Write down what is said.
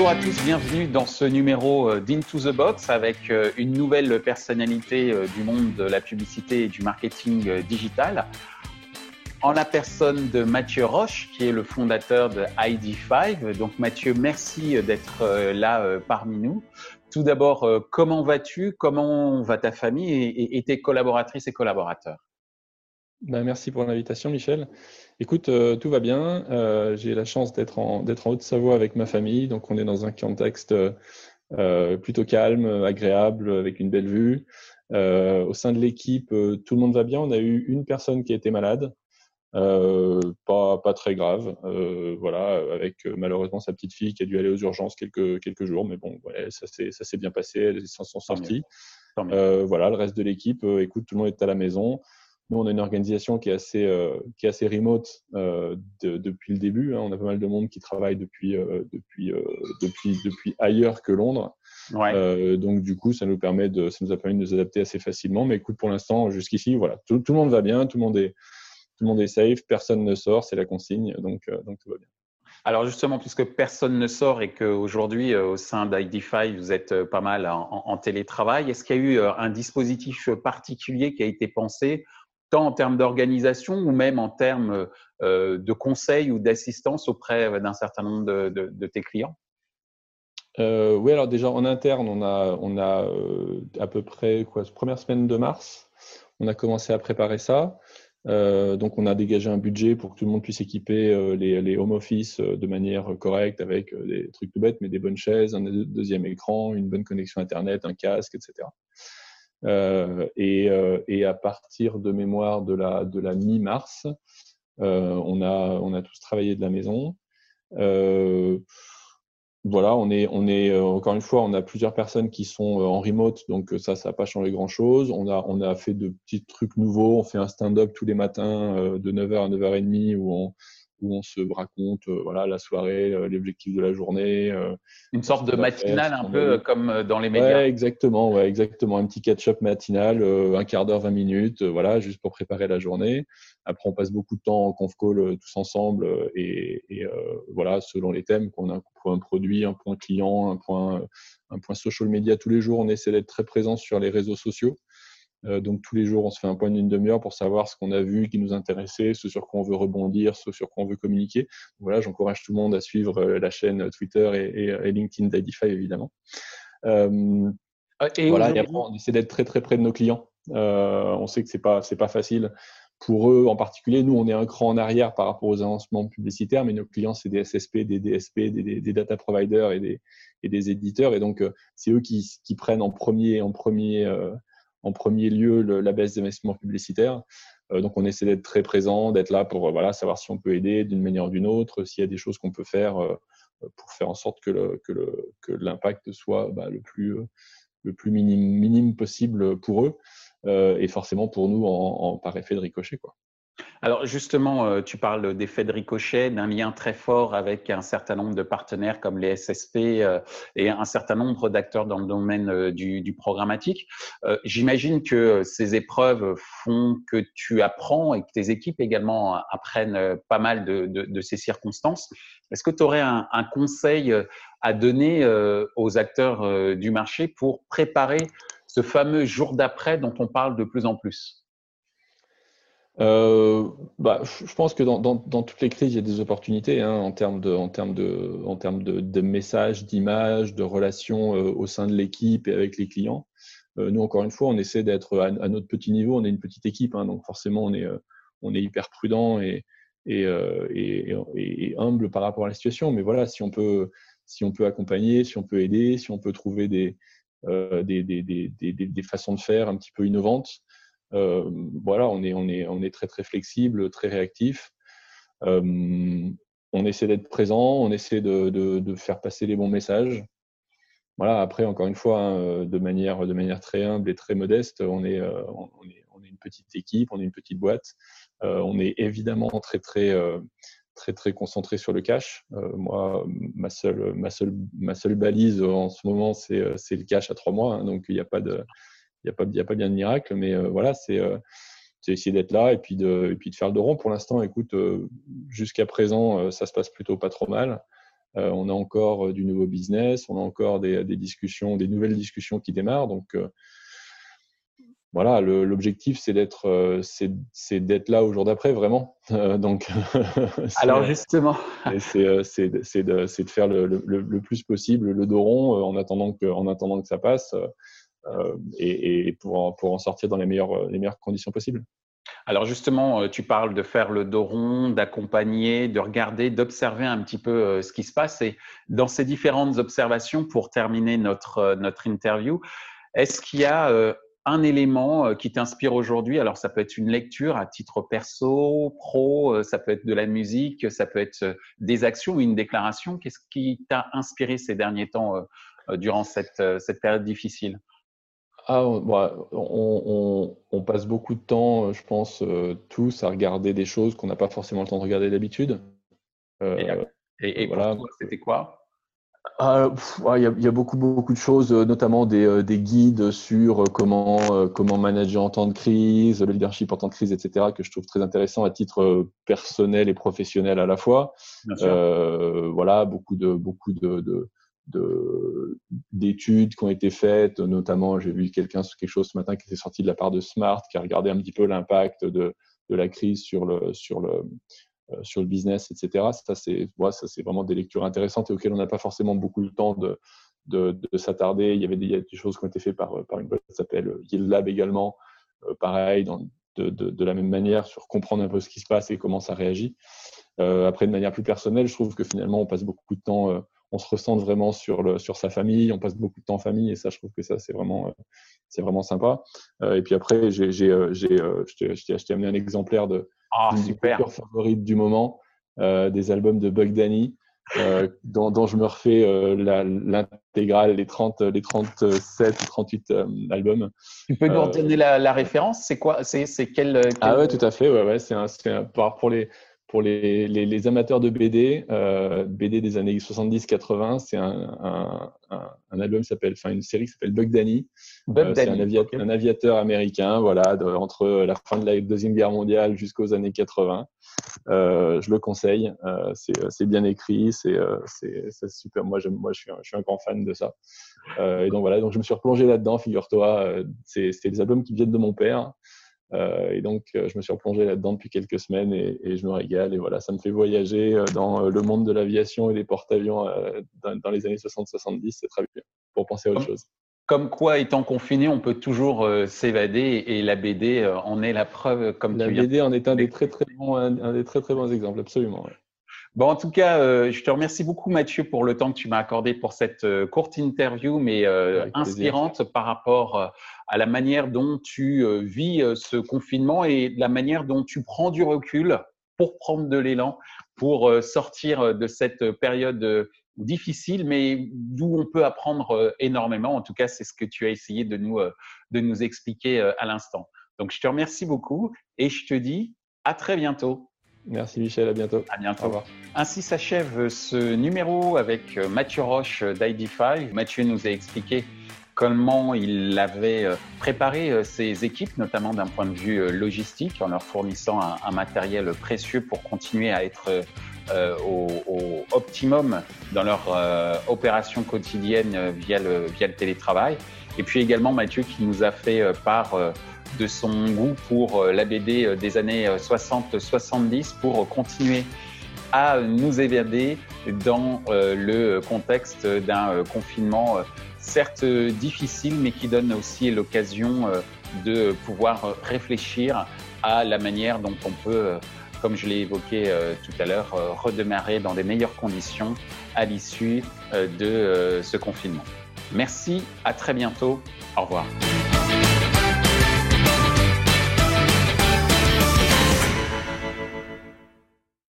Bonjour à tous, bienvenue dans ce numéro euh, d'Into the Box avec euh, une nouvelle personnalité euh, du monde de la publicité et du marketing digital. En la personne de Mathieu Roche, qui est le fondateur de ID5. Donc Mathieu, merci d'être là parmi nous. Tout d'abord, comment vas-tu? Comment va ta famille et tes collaboratrices et collaborateurs? Ben, merci pour l'invitation, Michel. Écoute, euh, tout va bien. Euh, j'ai la chance d'être en, en Haute-Savoie avec ma famille. Donc, on est dans un contexte euh, plutôt calme, agréable, avec une belle vue. au sein de l'équipe, tout le monde va bien. On a eu une personne qui a été malade. pas, pas très grave, voilà, avec malheureusement sa petite fille qui a dû aller aux urgences quelques, quelques jours, mais bon, ça s'est ça s'est bien passé, elles s'en sont sorties. voilà, le reste de l'équipe, écoute, tout le monde est à la maison. Nous, on a une organisation qui est assez, euh, qui est assez remote euh, depuis le début. Hein. On a pas mal de monde qui travaille depuis, euh, depuis, depuis, depuis ailleurs que Londres. donc, du coup, ça nous, permet de, ça nous a permis de nous adapter assez facilement. Mais écoute, pour l'instant, jusqu'ici, voilà, tout, tout, le monde va bien, tout le monde est, tout le monde est safe, personne ne sort, c'est la consigne, donc, donc tout va bien. Alors justement, puisque personne ne sort et qu'aujourd'hui, au sein d'ID5, vous êtes pas mal en, en télétravail, est-ce qu'il y a eu un dispositif particulier qui a été pensé tant en termes d'organisation ou même en termes euh, de conseils ou d'assistance auprès d'un certain nombre de, tes clients? Euh, Oui, alors déjà en interne, on a, on a euh, à peu près première semaine de mars, on a commencé à préparer ça. donc, on a dégagé un budget pour que tout le monde puisse équiper les, home office de manière correcte avec des trucs tout bêtes, mais des bonnes chaises, un deuxième écran, une bonne connexion Internet, un casque, etc. Euh, et, euh, et, à partir de mémoire de la, de la mi-mars, euh, on, a, on a tous travaillé de la maison voilà, on est, on est encore une fois, on a plusieurs personnes qui sont en remote, donc ça, ça n'a pas changé grand-chose. On a, on a fait de petits trucs nouveaux. On fait un stand-up tous les matins de 9h à 9h30 où on, où on se raconte euh, voilà, la soirée, euh, l'objectif de la journée. Euh, Une sorte de matinale un peu comme dans les médias. Ouais, exactement, ouais, exactement. Un petit catch-up matinal, un quart d'heure, 20 minutes, voilà, juste pour préparer la journée. Après, on passe beaucoup de temps en conf call tous ensemble et, voilà, selon les thèmes, qu'on a un produit, un point client, un point, un point social media tous les jours, on essaie d'être très présent sur les réseaux sociaux. Euh, donc tous les jours, on se fait un point d'une demi-heure pour savoir ce qu'on a vu qui nous intéressait, ce sur quoi on veut rebondir, ce sur quoi on veut communiquer. Voilà, j'encourage tout le monde à suivre euh, la chaîne Twitter et, et, LinkedIn d'Idify évidemment. Euh, et voilà, et après on essaie d'être très très près de nos clients. Euh, on sait que c'est pas c'est pas facile pour eux en particulier. Nous, on est un cran en arrière par rapport aux lancements publicitaires, mais nos clients c'est des SSP, des DSP, des, des, data providers et des, et des éditeurs, et donc c'est eux qui, qui, prennent en premier en premier en premier lieu la baisse des investissements publicitaires. Euh, donc, on essaie d'être très présent, d'être là pour voilà, savoir si on peut aider d'une manière ou d'une autre, s'il y a des choses qu'on peut faire euh, pour faire en sorte que, le, que, l'impact soit bah, le plus, le plus minime, minime possible pour eux euh, et forcément pour nous en, par effet de ricochet. Quoi. Alors justement, euh, tu parles d'effet de ricochet, d'un lien très fort avec un certain nombre de partenaires comme les SSP euh, et un certain nombre d'acteurs dans le domaine euh, du, programmatique. J'imagine que ces épreuves font que tu apprends et que tes équipes également apprennent pas mal de, ces circonstances. Est-ce que tu aurais un, un, conseil à donner aux acteurs du marché pour préparer ce fameux jour d'après dont on parle de plus en plus? Euh, bah, je pense que dans, dans, dans, toutes les crises, il y a des opportunités hein, en termes de, en termes de, en termes de, de messages, d'images, de relations euh, au sein de l'équipe et avec les clients. Euh, nous, encore une fois, on essaie d'être à, à, notre petit niveau. On est une petite équipe, hein, donc forcément, on est, euh, on est hyper prudent et, et, et, et, humble par rapport à la situation. Mais voilà, si on peut, si on peut accompagner, si on peut aider, si on peut trouver des, des, des, des, des, façons de faire un petit peu innovantes. Euh, voilà, on est, on, est, on est très très flexible, très réactif. Euh, on essaie d'être présent, on essaie de, de, faire passer les bons messages. Voilà, après, encore une fois, hein, de, manière, de manière très humble et très modeste, on est, euh, on est, on est une petite équipe, on est une petite boîte. on est évidemment très, très, très, très concentré sur le cash. moi, ma seule, ma, seule, ma seule balise en ce moment, c'est le cash à trois mois. Hein, donc, il n'y a pas de n'y a, pas, a pas bien de miracle, mais euh, voilà, euh, c'est essayer d'être là et puis de, et puis de faire le dos rond. Pour l'instant, écoute, euh, jusqu'à présent, ça se passe plutôt pas trop mal. on a encore du nouveau business, on a encore des, des, discussions, des nouvelles discussions qui démarrent. Donc voilà, l'objectif c'est d'être c'est d'être là au jour d'après vraiment. donc alors justement, c'est de, de, faire le, le, le, plus possible le dos rond en attendant que en attendant que ça passe et, et, pour, en, sortir dans les meilleures meilleures conditions possibles. Alors justement, tu parles de faire le dos rond, d'accompagner, de regarder, d'observer un petit peu ce qui se passe. Et dans ces différentes observations, pour terminer notre, interview, est-ce qu'il y a un élément euh, qui t'inspire aujourd'hui? Alors, ça peut être une lecture à titre perso, pro, euh, ça peut être de la musique, ça peut être euh, des actions ou une déclaration. Qu'est-ce qui t'a inspiré ces derniers temps durant cette période difficile? Ah, on, on, passe beaucoup de temps, je pense, tous à regarder des choses qu'on n'a pas forcément le temps de regarder d'habitude. et, et, voilà. c'était quoi? Ah, il y, a beaucoup, beaucoup de choses, euh, notamment des, euh, des guides sur euh, comment, comment manager en temps de crise, le leadership en temps de crise, etc., que je trouve très intéressant à titre personnel et professionnel à la fois. Euh, voilà, beaucoup de beaucoup de, de, d'études qui ont été faites, notamment j'ai vu quelqu'un quelque chose ce matin qui était sorti de la part de Smart, qui a regardé un petit peu l'impact de, de la crise sur le sur le euh, sur le business, etc. Ça, c'est c'est vraiment des lectures intéressantes et auxquelles on n'a pas forcément beaucoup de temps de, de, s'attarder. Il y avait des, des, choses qui ont été faites par, par une boîte qui s'appelle Yield Lab également, euh, pareil, de, de, la même manière, sur comprendre un peu ce qui se passe et comment ça réagit. Euh, après, de manière plus personnelle, je trouve que finalement, on passe beaucoup de temps, on se ressent vraiment sur, le, sur sa famille, on passe beaucoup de temps en famille, et ça, je trouve que ça, c'est vraiment, c'est vraiment sympa. et puis après, j'ai, j'ai, j'ai, je t'ai amené un exemplaire de, ah, super. favorite du moment, euh, des albums de Bug Danny, euh, dont, je me refais euh, l'intégrale, les, 30, les 37 ou 38 albums. Tu peux nous donner la, la référence? C'est quoi? C'est quel, quel, Ah ouais, tout à fait. Ouais, ouais, c'est un, un, pour les pour les, les, les, amateurs de BD, euh, BD des années 70-80, c'est un, un, un, album s'appelle, enfin une série qui s'appelle Bug Danny. Euh, c'est un, aviateur, un aviateur américain, voilà, de, entre la fin de la deuxième guerre mondiale jusqu'aux années 80. Euh, je le conseille, euh, c'est bien écrit, c'est super. Moi, moi, je suis, un, je suis un grand fan de ça. et donc voilà, donc je me suis replongé là-dedans. Figure-toi, c'est des albums qui viennent de mon père. Euh, et donc, euh, je me suis replongé là-dedans depuis quelques semaines et, je me régale. Et voilà, ça me fait voyager euh, dans le monde de l'aviation et des porte-avions dans, les années 60-70. C'est très bien pour penser à autre chose. Comme quoi, étant confiné, on peut toujours s'évader et la BD en est la preuve. Comme la BD en est un des très très bons, un, des très très bons exemples, absolument. Bon, en tout cas, euh, je te remercie beaucoup, Mathieu, pour le temps que tu m'as accordé pour cette euh, courte interview, mais euh, inspirante par rapport à la manière dont tu vis ce confinement et la manière dont tu prends du recul pour prendre de l'élan, pour sortir de cette période difficile, mais d'où on peut apprendre énormément. En tout cas, c'est ce que tu as essayé de nous, de nous expliquer à l'instant. Donc, je te remercie beaucoup et je te dis à très bientôt. Merci Michel, à bientôt. À bientôt. Ainsi s'achève ce numéro avec euh, Mathieu Roche d'ID5. Mathieu nous a expliqué comment il avait euh, préparé euh, ses équipes, notamment d'un point de vue logistique, en leur fournissant un, matériel précieux pour continuer à être au, optimum dans leur opération quotidienne via le, via le télétravail. Et puis également Mathieu qui nous a fait part de son goût pour euh, la BD euh, des années 60-70 euh, pour continuer à nous évader dans le contexte d'un confinement certes difficile, mais qui donne aussi l'occasion de pouvoir réfléchir à la manière dont on peut, comme je l'ai évoqué tout à l'heure, redémarrer dans des meilleures conditions à l'issue de ce confinement. Merci, à très bientôt, au revoir.